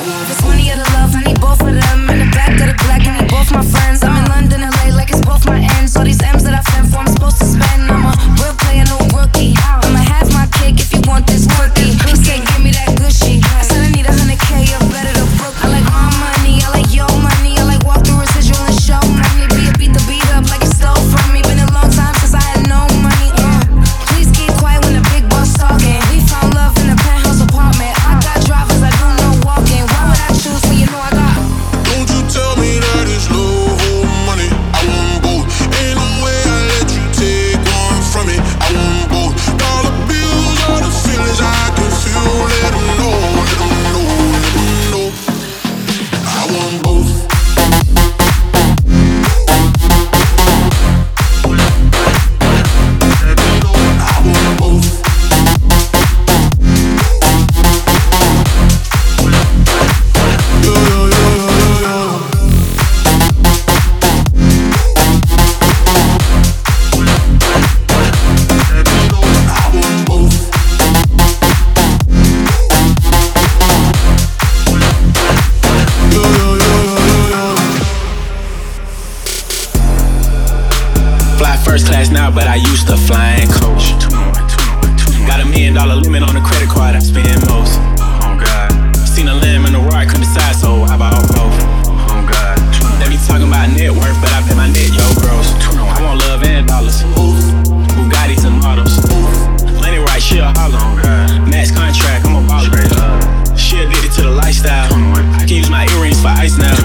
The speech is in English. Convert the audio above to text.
Love, I need both. Fly first class now, but I used to fly in coach. Got a million dollar limit on the credit card, I spend most. Oh God. Seen a Lamb and a Rolls, couldn't decide, so I bought both. Oh God. They be talking about net worth, but I bet my net, yo, gross. I want love and dollars. Bugatti's and models. Lenny right, she a holler. Oh Max contract, I'm a baller. She addicted to the lifestyle. I can use my earrings for ice now.